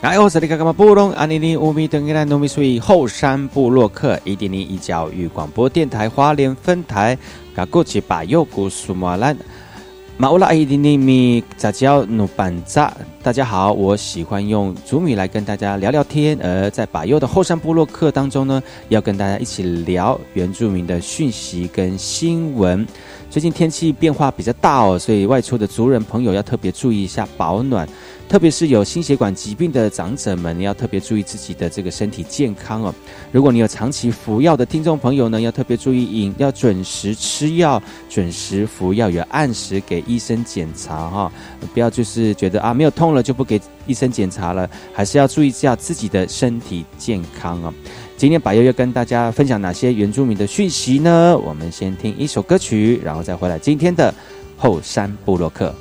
哎，我是那个干嘛布隆阿尼尼乌米登格兰农民属于后山布洛克一点零一教育广播电台花莲分台，噶过去把右古苏马兰马乌拉伊点零米杂交努班扎。大家好，我喜欢用祖米来跟大家聊聊天，而在把右的后山布洛克当中呢，要跟大家一起聊原住民的讯息跟新闻。最近天气变化比较大哦，所以外出的族人朋友要特别注意一下保暖。特别是有心血管疾病的长者们，你要特别注意自己的这个身体健康哦。如果你有长期服药的听众朋友呢，要特别注意饮，要准时吃药，准时服药，要按时给医生检查哈。不要就是觉得啊没有痛了就不给医生检查了，还是要注意一下自己的身体健康哦。今天百优要跟大家分享哪些原住民的讯息呢？我们先听一首歌曲，然后再回来今天的后山部落客。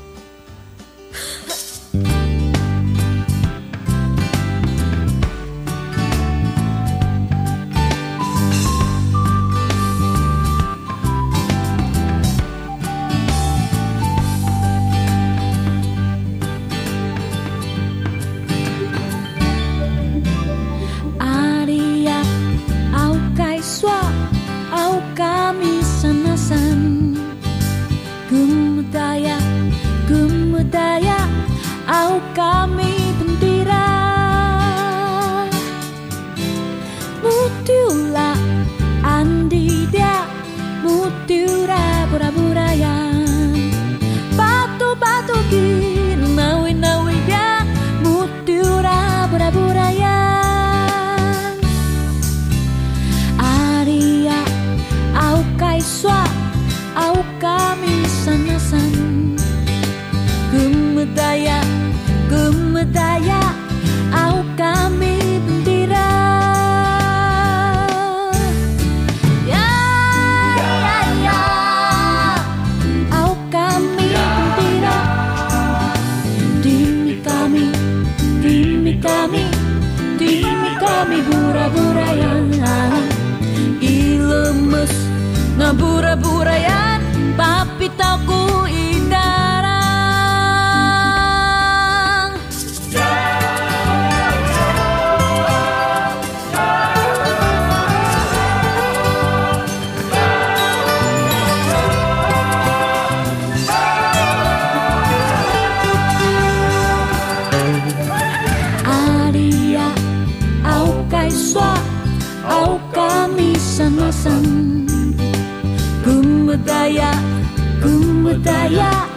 大呀。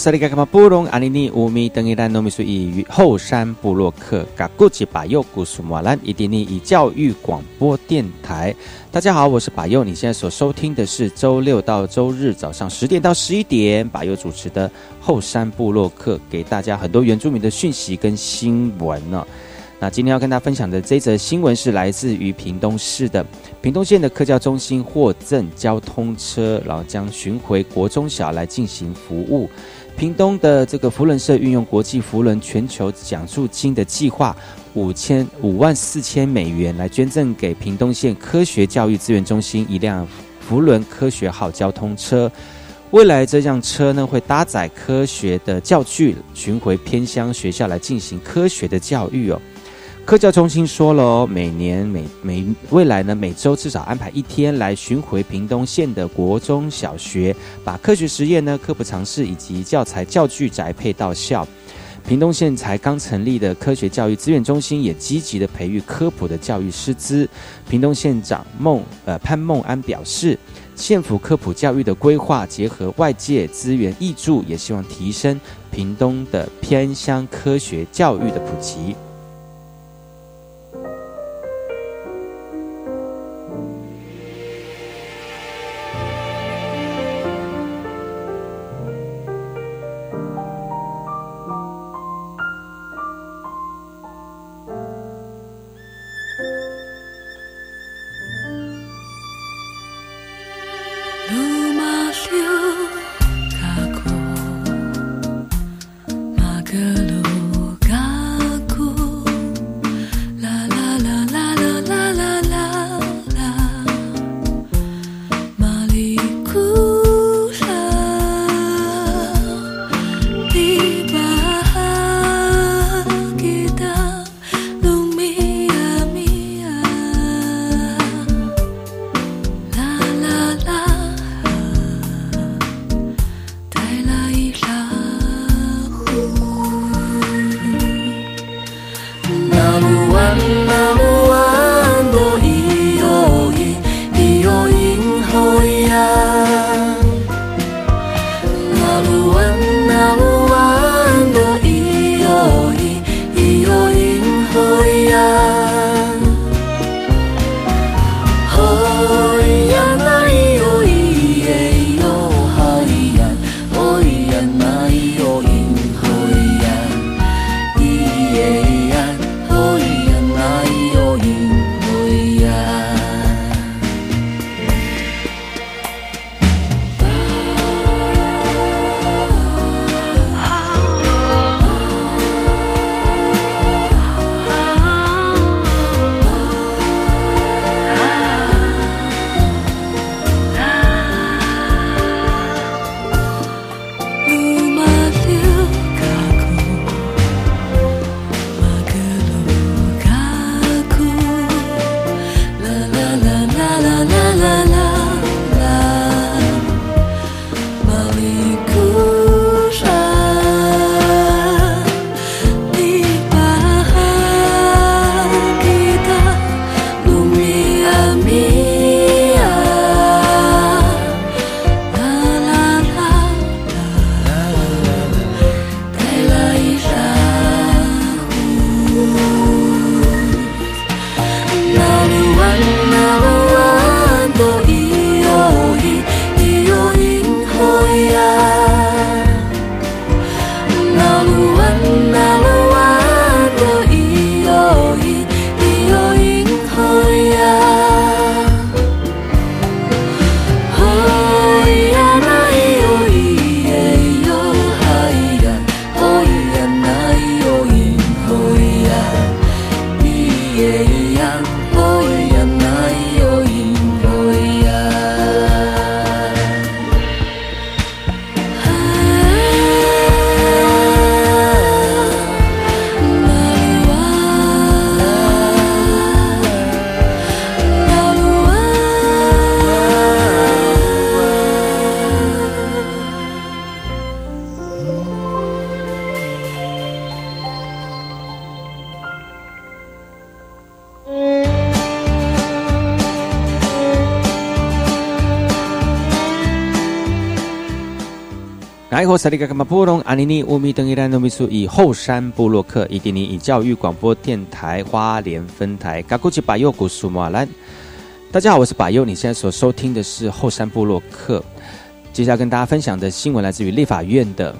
萨利卡卡马布隆阿尼尼乌米登伊兰诺米苏以后山布洛克嘎古吉巴佑古苏马兰伊迪尼以教育广播电台。大家好，我是巴佑，你现在所收听的是周六到周日早上十点到十一点巴佑主持的后山布洛克，给大家很多原住民的讯息跟新闻呢。那今天要跟大家分享的这则新闻是来自于屏东市的屏东县的科教中心获赠交通车，然后将巡回国中小来进行服务。屏东的这个福伦社运用国际福伦全球奖助金的计划，五千五万四千美元来捐赠给屏东县科学教育资源中心一辆福伦科学号交通车。未来这辆车呢会搭载科学的教具，巡回偏乡学校来进行科学的教育哦。科教中心说了哦，每年每每未来呢，每周至少安排一天来巡回屏东县的国中小学，把科学实验呢、科普尝试以及教材教具宅配到校。屏东县才刚成立的科学教育资源中心，也积极的培育科普的教育师资。屏东县长孟呃潘孟安表示，县府科普教育的规划结合外界资源益助，也希望提升屏东的偏乡科学教育的普及。我是那个干嘛布隆阿尼尼乌米登伊兰诺米苏以后山布洛克伊迪尼以教育广播电台花莲分台嘎古吉巴佑古苏马兰。大家好，我是巴佑，你现在所收听的是后山布洛克。接下来跟大家分享的新闻来自于立法院的，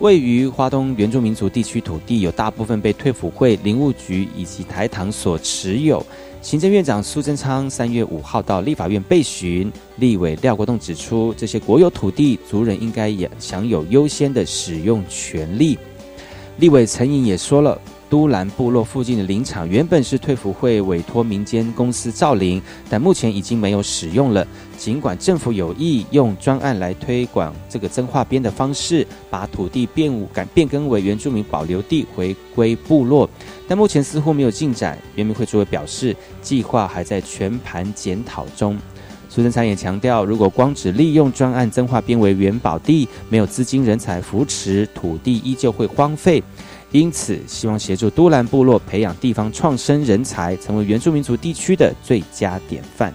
位于花东原住民族地区土地有大部分被退辅会、林务局以及台糖所持有。行政院长苏贞昌三月五号到立法院备询，立委廖国栋指出，这些国有土地族人应该也享有优先的使用权利。立委陈颖也说了。都兰部落附近的林场原本是退服会委托民间公司造林，但目前已经没有使用了。尽管政府有意用专案来推广这个增化边的方式，把土地变改变更为原住民保留地，回归部落，但目前似乎没有进展。原民会主委表示，计划还在全盘检讨中。苏贞昌也强调，如果光只利用专案增化编为原保地，没有资金人才扶持，土地依旧会荒废。因此，希望协助都兰部落培养地方创生人才，成为原住民族地区的最佳典范。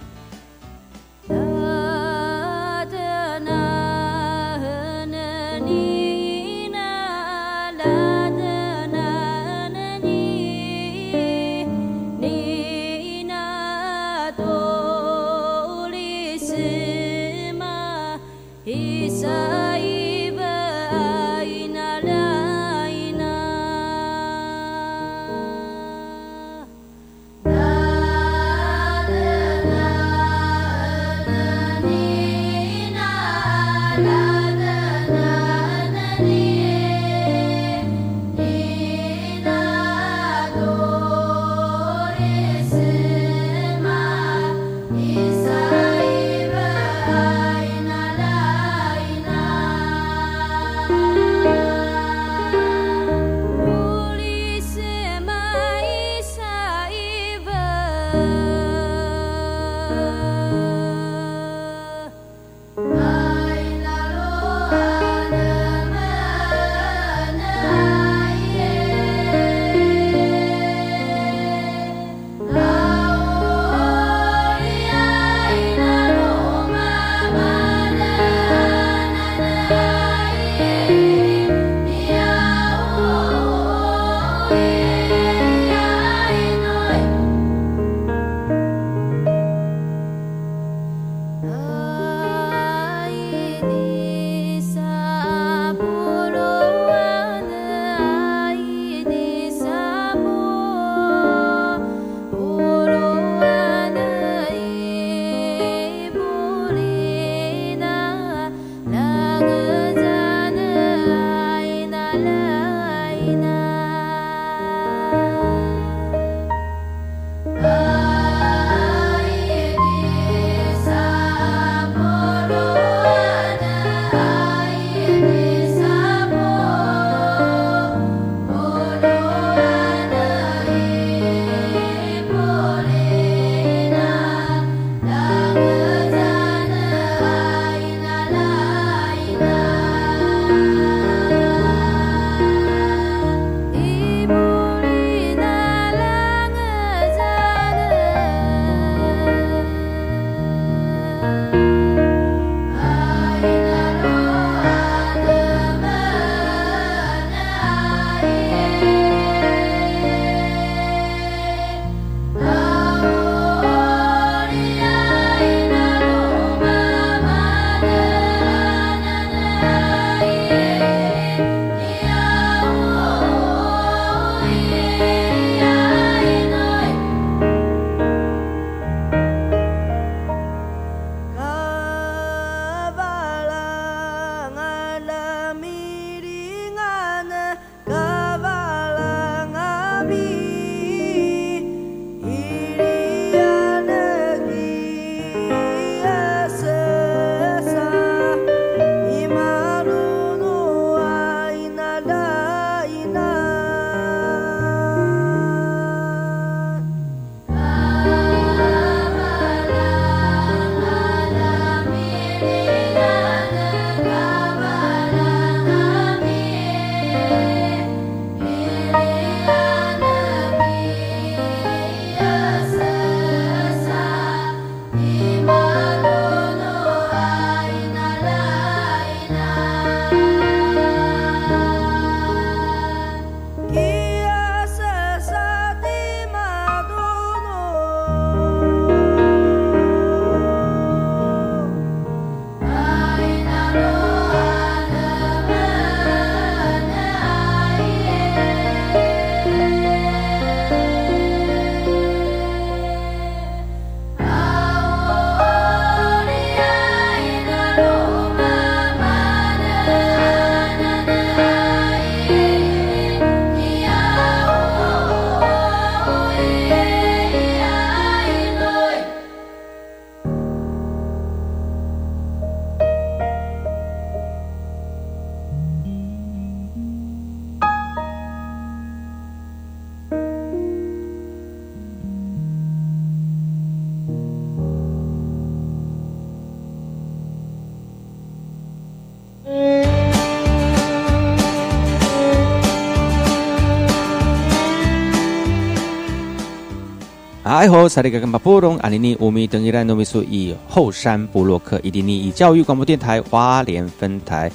哎吼，萨利格跟巴布隆阿尼尼乌米登伊兰诺米苏以后山部落克伊迪尼以教育广播电台花莲分台。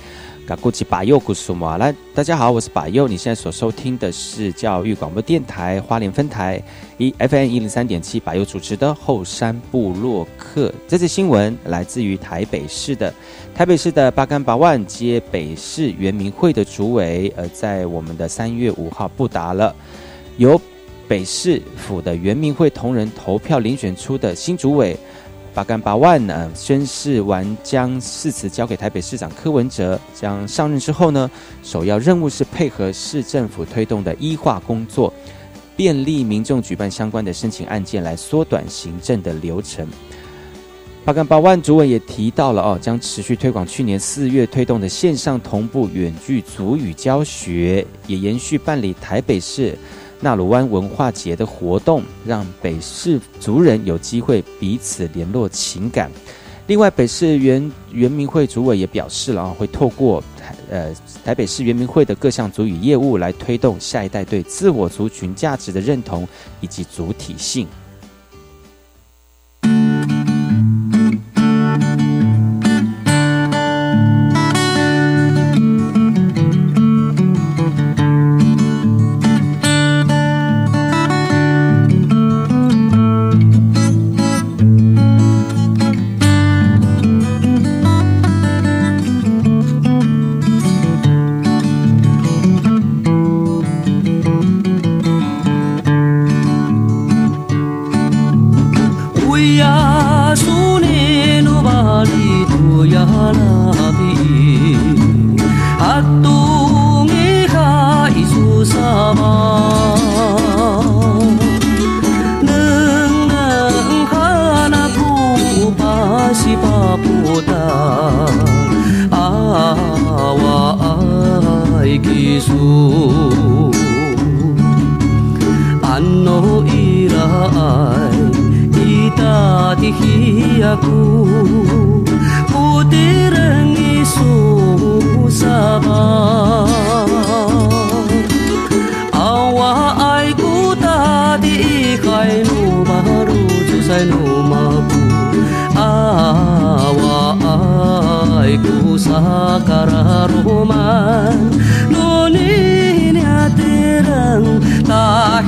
嘎古吉巴佑古苏马来，大家好，我是巴佑。你现在所收听的是教育广播电台花莲分台一 FM 一零三点七，巴佑主持的后山布洛克。这次新闻来自于台北市的台北市的八竿八万街北市原民会的主委，呃，在我们的三月五号布达了，由北市府的原民会同仁投票遴选出的新主委。八干八万呢，宣誓完将誓词交给台北市长柯文哲，将上任之后呢，首要任务是配合市政府推动的医化工作，便利民众举办相关的申请案件，来缩短行政的流程。八干八万主委也提到了哦，将持续推广去年四月推动的线上同步远距足语教学，也延续办理台北市。纳鲁湾文化节的活动，让北市族人有机会彼此联络情感。另外，北市原原民会主委也表示了啊，会透过台呃台北市原民会的各项族语业务，来推动下一代对自我族群价值的认同以及主体性。Kudirengi sabar. Awa aku tadi kai baru jusai rumahku, mabu. Awa aiku sakara rumah, Nuni ini hati tak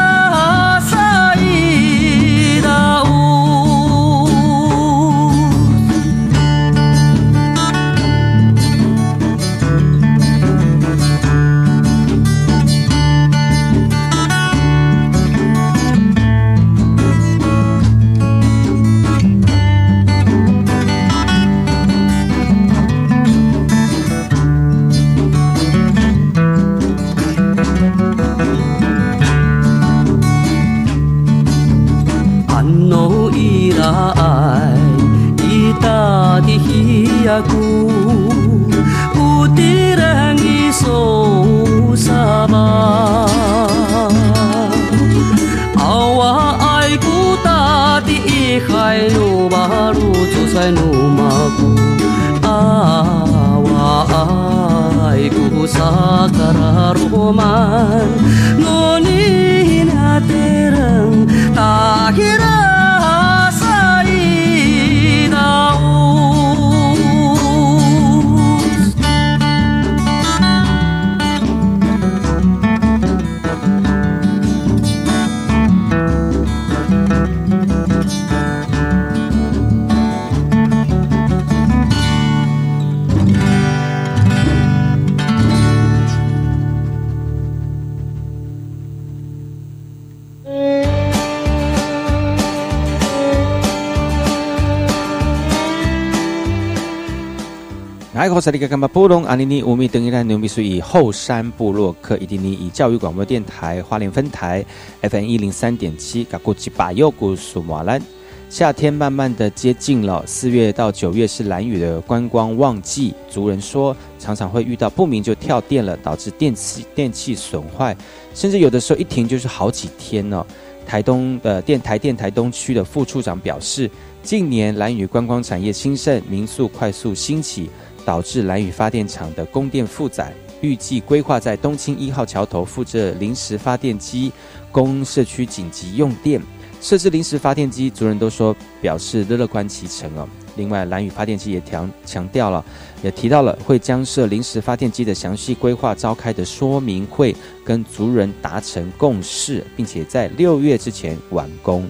哎，我是那个干嘛布隆阿尼尼乌米登伊兰牛米苏以后山布洛克伊迪尼以教育广播电台花莲分台 FM 一零三点七，嘎古吉巴尤古苏马兰。夏天慢慢的接近了，四月到九月是蓝雨的观光旺季。族人说，常常会遇到不明就跳电了，导致电器电器损坏，甚至有的时候一停就是好几天呢。台东的电台电台东区的副处长表示，近年蓝雨观光产业兴盛，民宿快速兴起，导致蓝雨发电厂的供电负载，预计规划在东青一号桥头附设临时发电机，供社区紧急用电。设置临时发电机，族人都说表示乐观其成哦。另外，蓝屿发电机也强强调了，也提到了会将设临时发电机的详细规划召开的说明会，跟族人达成共识，并且在六月之前完工。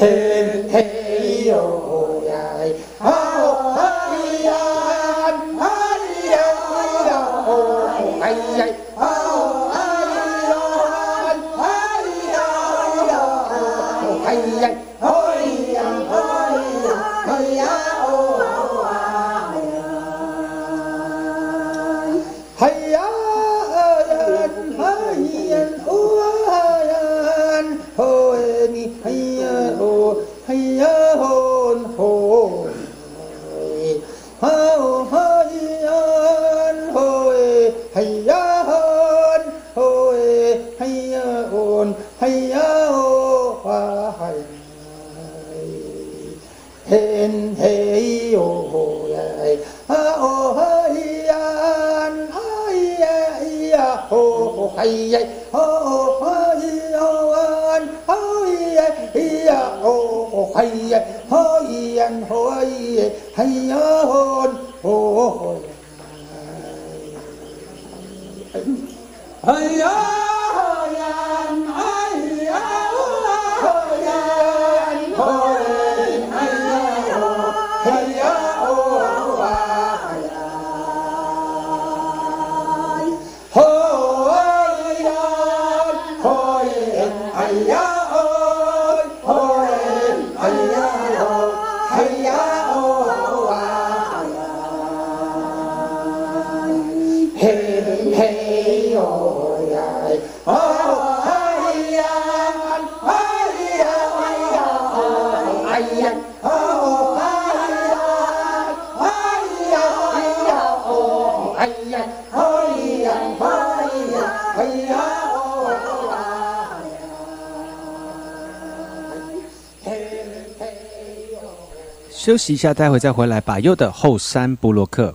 hê hê đồ dài 哎呀，哎呀，哎呀，哎呀，休息一下，待会再回来，把右的后三布洛克。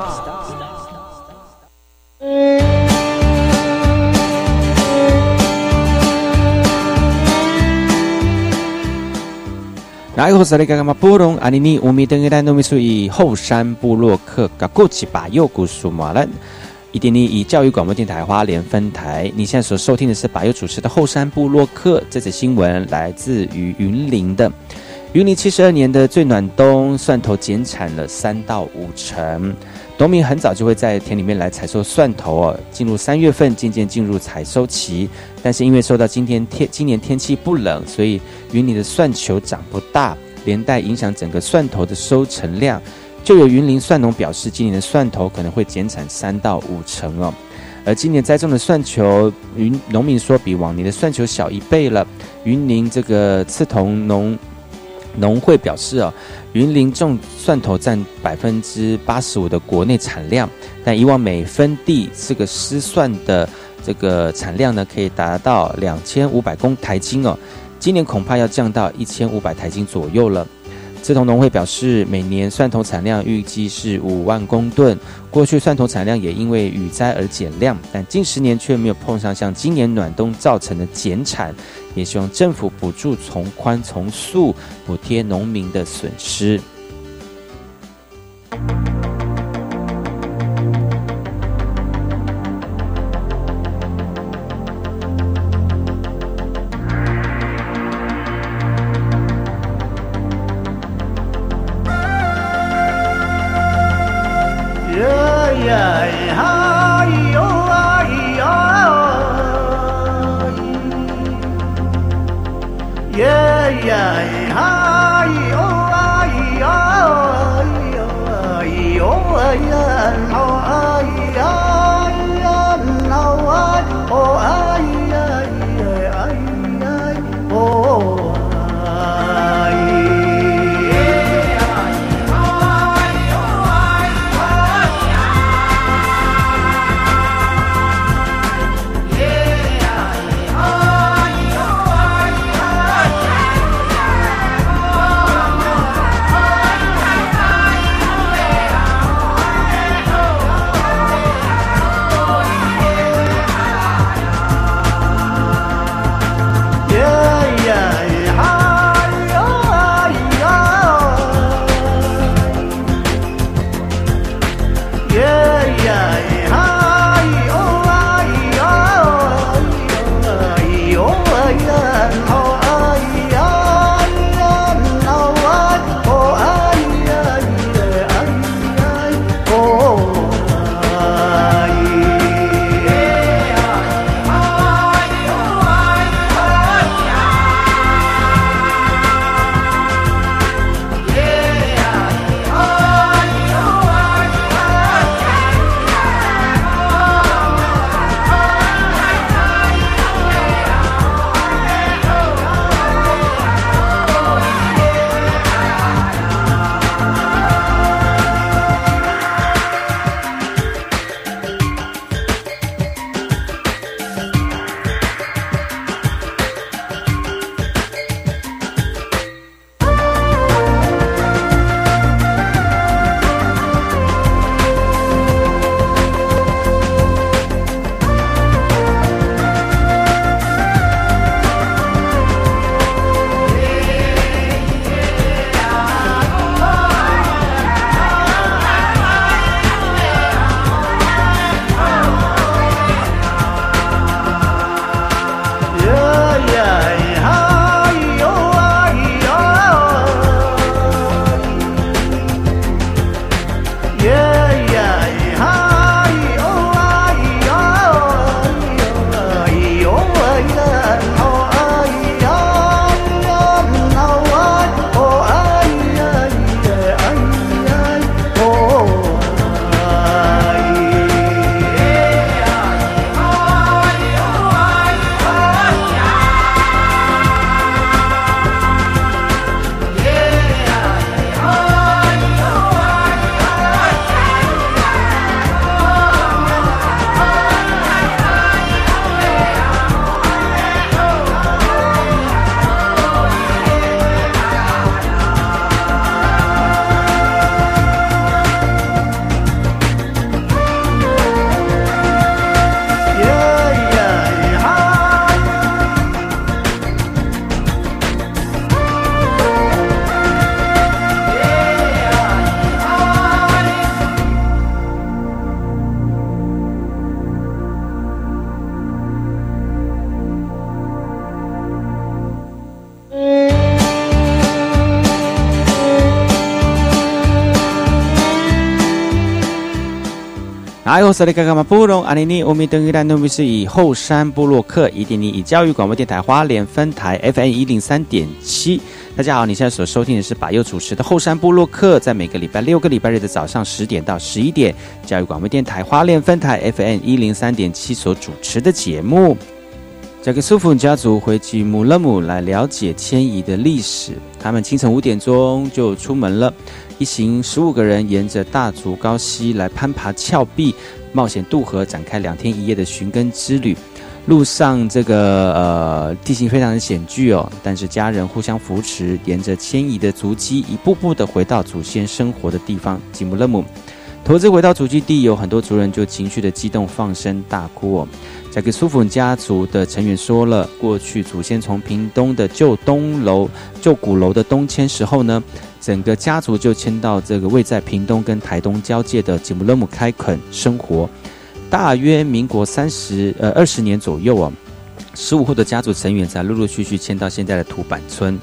来，我是那个干嘛布隆阿尼尼乌米登格丹努米苏以后山部落克噶古奇巴尤古苏马兰伊迪尼以教育广播电台花莲分台。你现在所收听的是巴尤主持的后山部落克。这则新闻来自于云林的，云林七十二年的最暖冬，蒜头减产了三到五成。农民很早就会在田里面来采收蒜头哦，进入三月份渐渐进入采收期，但是因为受到今天天今年天气不冷，所以云林的蒜球长不大，连带影响整个蒜头的收成量。就有云林蒜农表示，今年的蒜头可能会减产三到五成哦。而今年栽种的蒜球，云农民说比往年的蒜球小一倍了。云林这个刺桐农农会表示啊。云林种蒜头占百分之八十五的国内产量，但以往每分地这个湿蒜的这个产量呢，可以达到两千五百公台斤哦。今年恐怕要降到一千五百台斤左右了。志同农会表示，每年蒜头产量预计是五万公吨。过去蒜头产量也因为雨灾而减量，但近十年却没有碰上像今年暖冬造成的减产。也希望政府补助从宽从速，补贴农民的损失。嗨，我是那个干嘛布隆阿尼尼乌米登伊兰努米是以后山部落客一点零以教育广播电台花莲分台 FM 一零三点七。大家好，你现在所收听的是把右主持的后山部落客，在每个礼拜六个礼拜日的早上十点到十一点，教育广播电台花莲分台 FM 一零三点七所主持的节目。这个苏福家族回吉姆勒姆来了解迁移的历史。他们清晨五点钟就出门了。一行十五个人沿着大竹高溪来攀爬峭壁，冒险渡河，展开两天一夜的寻根之旅。路上这个呃地形非常的险峻哦，但是家人互相扶持，沿着迁移的足迹，一步步的回到祖先生活的地方吉姆勒姆。投资回到祖基地，有很多族人就情绪的激动，放声大哭哦。再给苏福家族的成员说了，过去祖先从屏东的旧东楼、旧鼓楼的东迁时候呢。整个家族就迁到这个位在屏东跟台东交界的吉姆勒姆开垦生活，大约民国三十呃二十年左右啊，十五户的家族成员才陆陆续续迁到现在的土板村。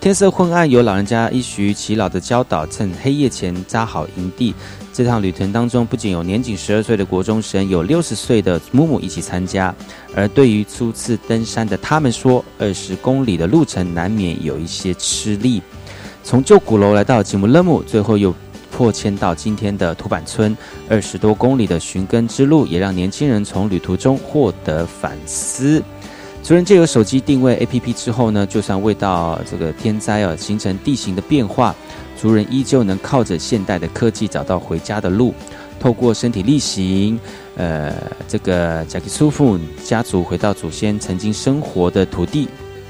天色昏暗，有老人家一徐耆老的教导，趁黑夜前扎好营地。这趟旅程当中，不仅有年仅十二岁的国中生，有六十岁的母母一起参加。而对于初次登山的他们说，二十公里的路程难免有一些吃力。从旧鼓楼来到吉姆勒姆，最后又破迁到今天的土板村，二十多公里的寻根之路，也让年轻人从旅途中获得反思。族人借由手机定位 APP 之后呢，就算未到这个天灾啊，形成地形的变化，族人依旧能靠着现代的科技找到回家的路。透过身体力行，呃，这个贾克苏夫家族回到祖先曾经生活的土地。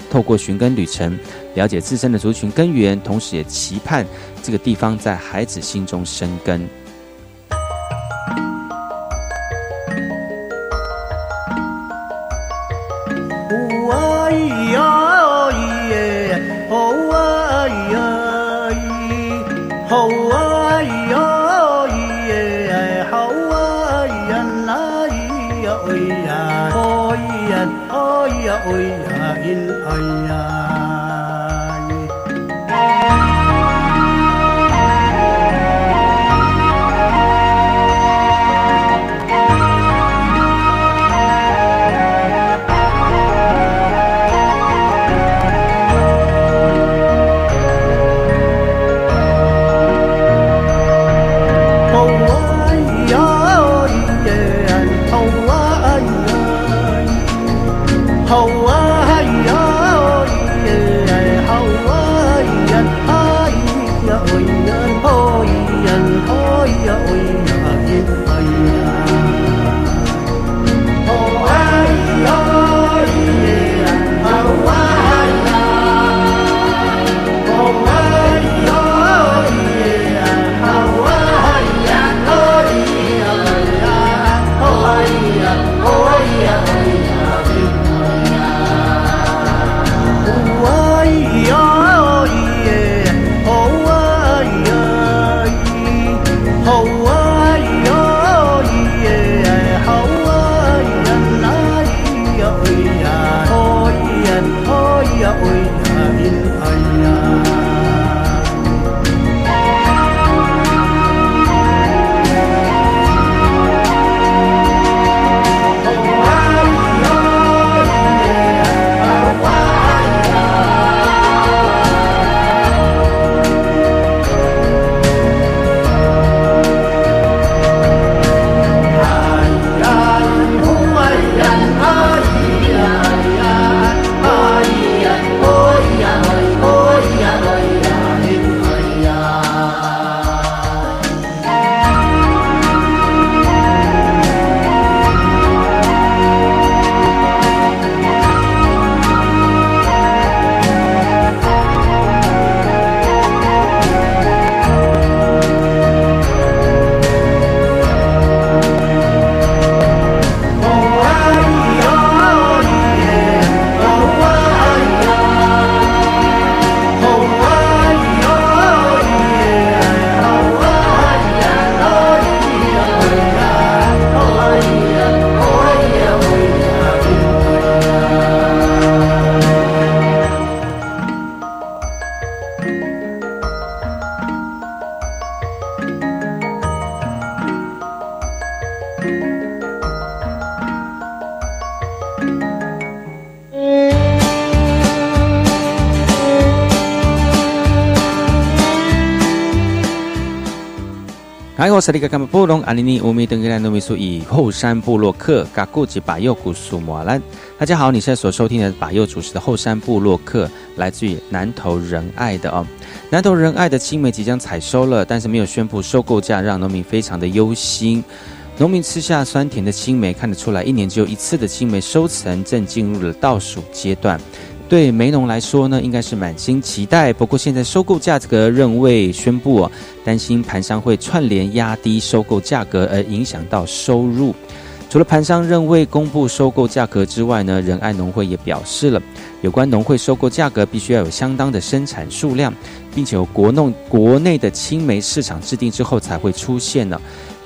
透过寻根旅程，了解自身的族群根源，同时也期盼这个地方在孩子心中生根。嗨，我是那个干嘛布隆阿尼尼乌米登格兰诺米苏以后山部落客嘎古吉巴佑古苏摩兰。大家好，你现在所收听的巴佑主持的后山部落客，来自于南投仁爱的哦。南投仁爱的青梅即将采收了，但是没有宣布收购价，让农民非常的忧心。农民吃下酸甜的青梅，看得出来，一年只有一次的青梅收成正进入了倒数阶段。对梅农来说呢，应该是满心期待。不过现在收购价格仍未宣布哦，担心盘商会串联压低收购价格，而影响到收入。除了盘商仍未公布收购价格之外呢，仁爱农会也表示了，有关农会收购价格必须要有相当的生产数量，并且有国弄国内的青梅市场制定之后才会出现呢。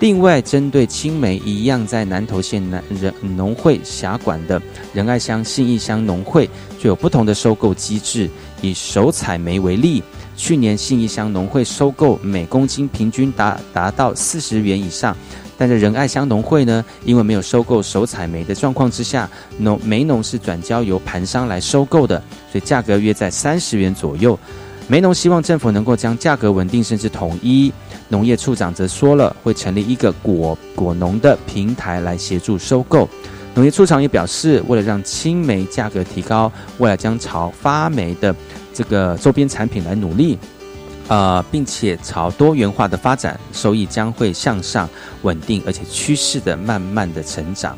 另外，针对青梅一样在南投县南仁农会辖管的仁爱乡信义乡农会，就有不同的收购机制。以手采梅为例，去年信义乡农会收购每公斤平均达达到四十元以上，但在仁爱乡农会呢，因为没有收购手采梅的状况之下，农梅农是转交由盘商来收购的，所以价格约在三十元左右。梅农希望政府能够将价格稳定甚至统一。农业处长则说了，会成立一个果果农的平台来协助收购。农业处长也表示，为了让青梅价格提高，未来将朝发霉的这个周边产品来努力，呃，并且朝多元化的发展，收益将会向上稳定，而且趋势的慢慢的成长。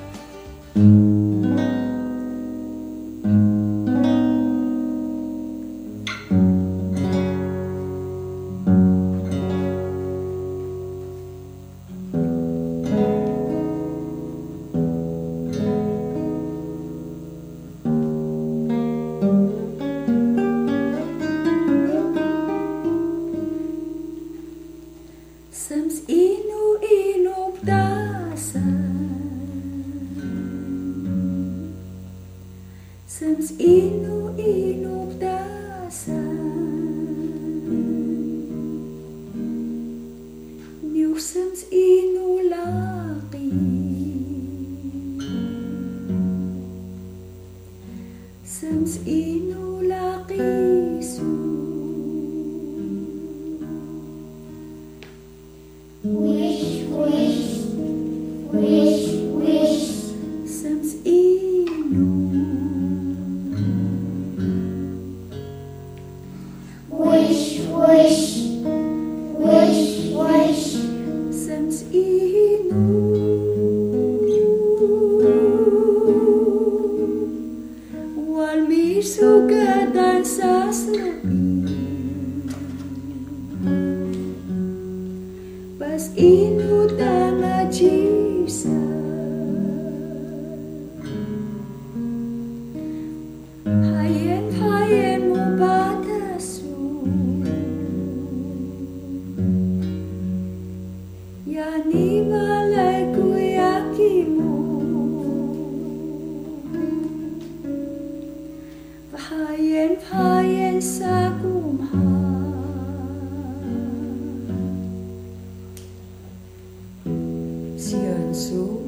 su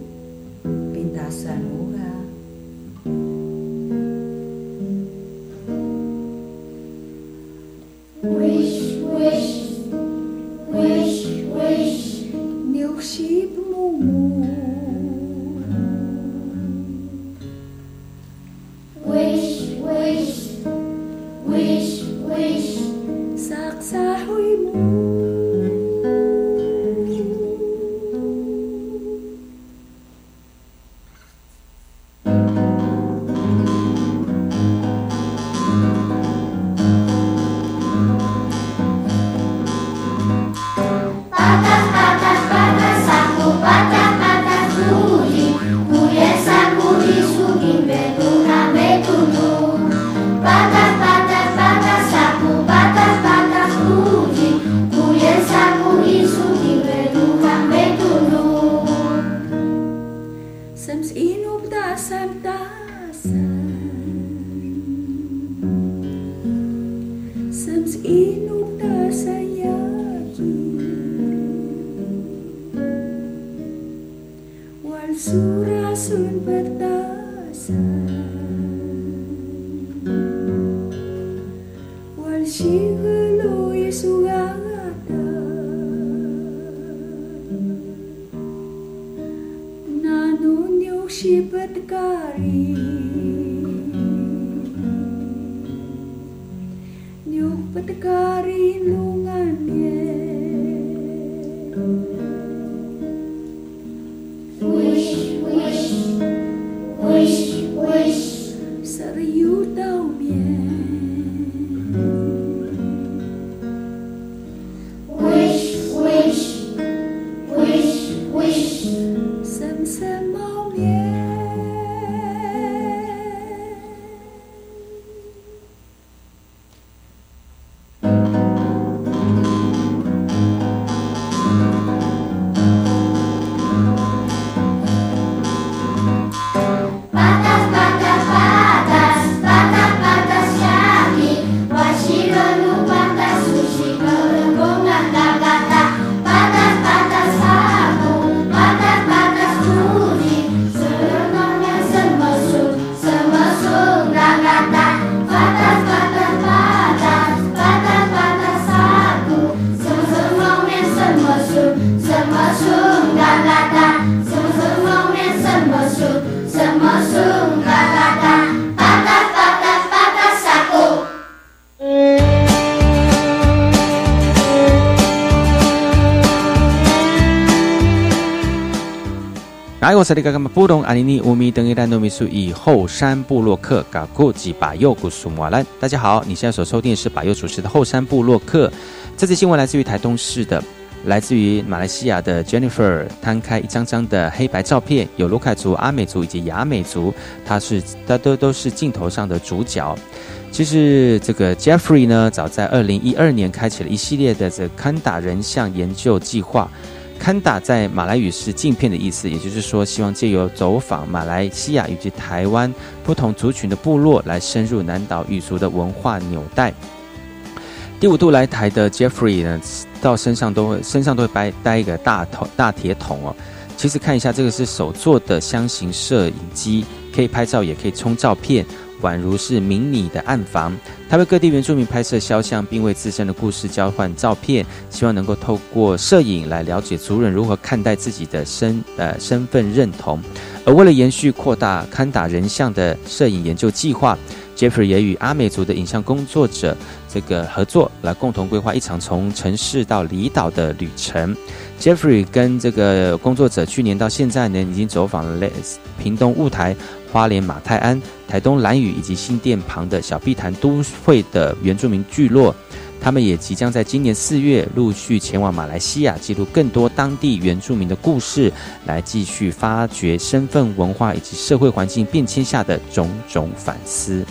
pintasan murah. 哎，我是那个干嘛不懂阿尼尼乌米登伊兰诺米苏以后山部落客嘎古吉巴右古苏摩兰。大家好，你现在所收听的是巴右主持的后山部落客。这次新闻来自于台东市的，来自于马来西亚的 Jennifer 摊开一张张的黑白照片，有卢凯族、阿美族以及雅美族，他是他都都是镜头上的主角。其实这个 Jeffrey 呢，早在二零一二年开启了一系列的这堪达人像研究计划。堪达在马来语是镜片的意思，也就是说，希望借由走访马来西亚以及台湾不同族群的部落，来深入南岛语族的文化纽带。第五度来台的 Jeffrey 呢，到身上都会身上都会带带一个大桶大铁桶哦。其实看一下，这个是手做的箱型摄影机，可以拍照，也可以冲照片。宛如是迷你的暗房，他为各地原住民拍摄肖像，并为自身的故事交换照片，希望能够透过摄影来了解族人如何看待自己的身呃身份认同。而为了延续扩大堪达人像的摄影研究计划，Jeffrey 也与阿美族的影像工作者这个合作，来共同规划一场从城市到离岛的旅程。Jeffrey 跟这个工作者去年到现在呢，已经走访了屏东雾台。花莲马泰安台东兰屿以及新店旁的小碧潭都会的原住民聚落他们也即将在今年四月陆续前往马来西亚记录更多当地原住民的故事来继续发掘身份文化以及社会环境变迁下的种种反思。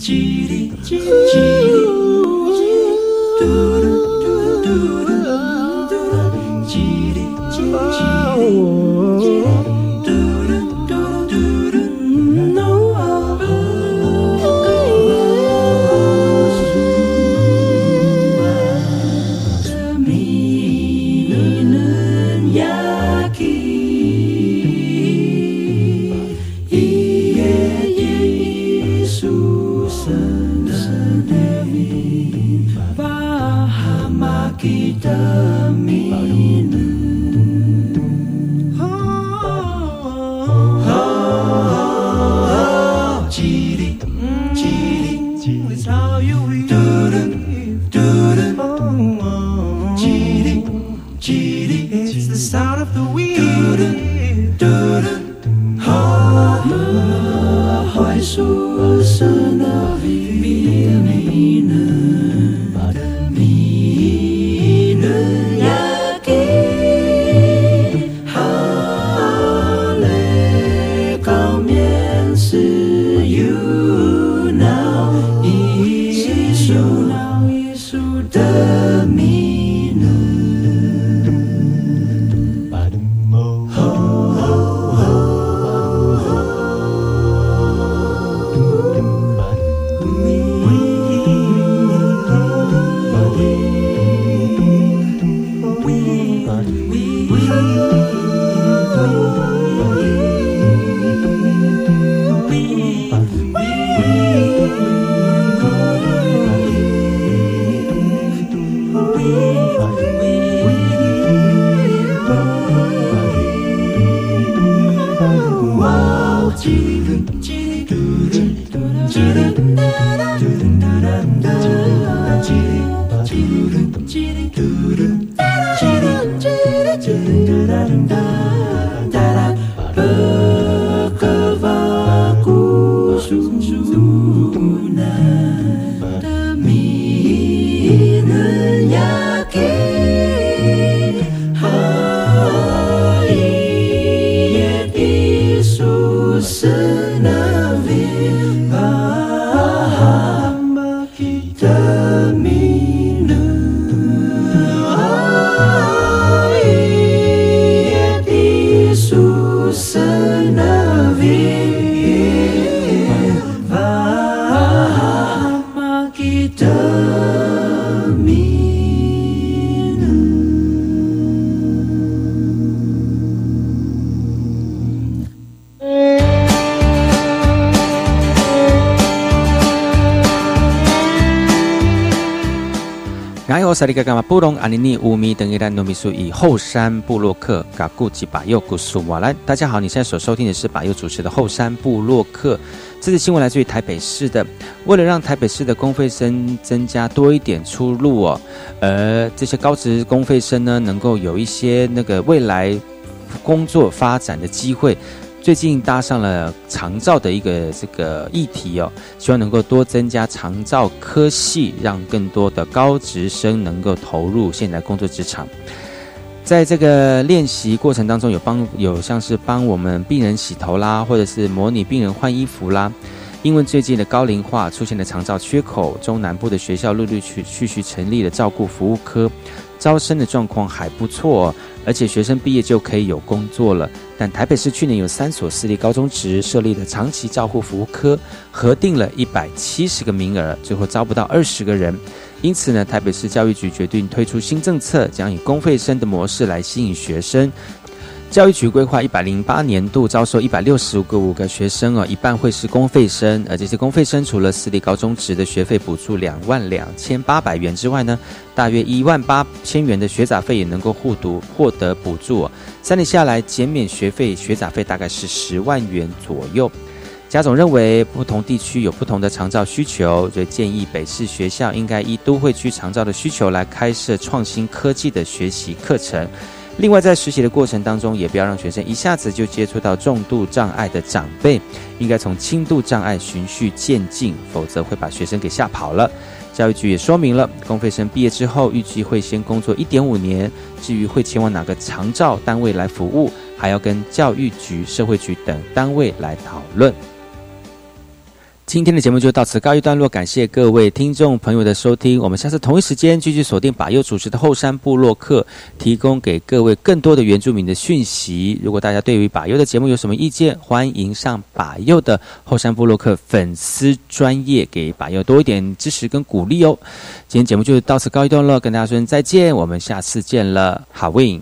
叽哩叽哩。萨利嘎嘎马布隆阿尼尼乌米等伊兰诺米苏以后山布洛克嘎古吉巴佑古苏瓦兰。大家好，你现在所收听的是巴佑主持的后山布洛克。这次新闻来自于台北市的，为了让台北市的公费生增加多一点出路哦，而这些高职公费生呢，能够有一些那个未来工作发展的机会。最近搭上了长照的一个这个议题哦，希望能够多增加长照科系，让更多的高职生能够投入现在工作职场。在这个练习过程当中，有帮有像是帮我们病人洗头啦，或者是模拟病人换衣服啦。因为最近的高龄化出现了长照缺口，中南部的学校陆陆续续成立了照顾服务科，招生的状况还不错、而且学生毕业就可以有工作了。但台北市去年有三所私立高中职设立了长期照护服务科，核定了一百七十个名额，最后招不到二十个人。因此呢，台北市教育局决定推出新政策，将以公费生的模式来吸引学生。教育局规划一百零八年度招收一百六十五个五个学生哦，一半会是公费生，而这些公费生除了私立高中职的学费补助两万两千八百元之外呢，大约一万八千元的学杂费也能够互读获得补助、哦。三年下来，减免学费、学杂费大概是十万元左右。贾总认为，不同地区有不同的长照需求，所以建议北市学校应该依都会区长照的需求来开设创新科技的学习课程。另外，在实习的过程当中，也不要让学生一下子就接触到重度障碍的长辈，应该从轻度障碍循序渐进，否则会把学生给吓跑了。教育局也说明了，公费生毕业之后，预计会先工作一点五年，至于会前往哪个长照单位来服务，还要跟教育局、社会局等单位来讨论。今天的节目就到此告一段落，感谢各位听众朋友的收听，我们下次同一时间继续锁定把右主持的后山部落客，提供给各位更多的原住民的讯息。如果大家对于把右的节目有什么意见，欢迎上把右的后山部落客粉丝专业，给把右多一点支持跟鼓励哦。今天节目就到此告一段落，跟大家说声再见，我们下次见了，好 win。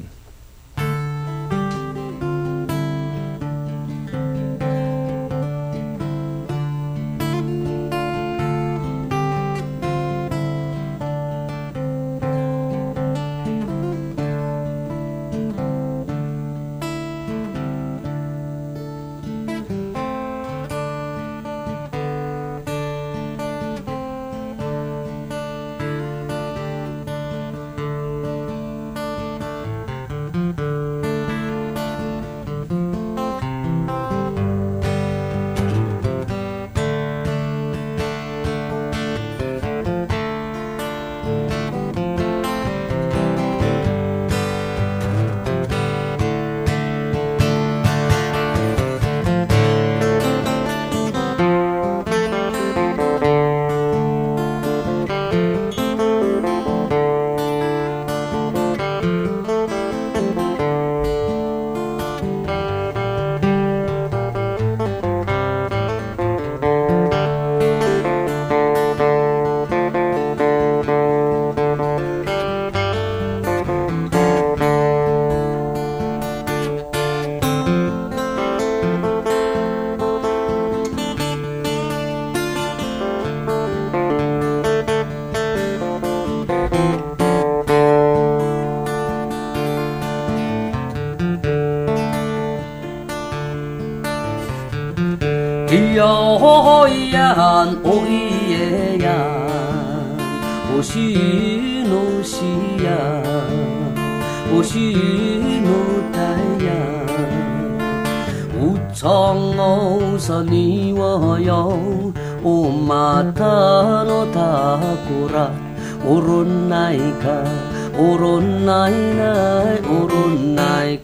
哦耶呀，我西诺西呀，我西诺达呀，乌藏哦萨尼瓦哟，哦马塔诺塔古拉，哦罗奈卡，哦罗奈奈，哦罗奈。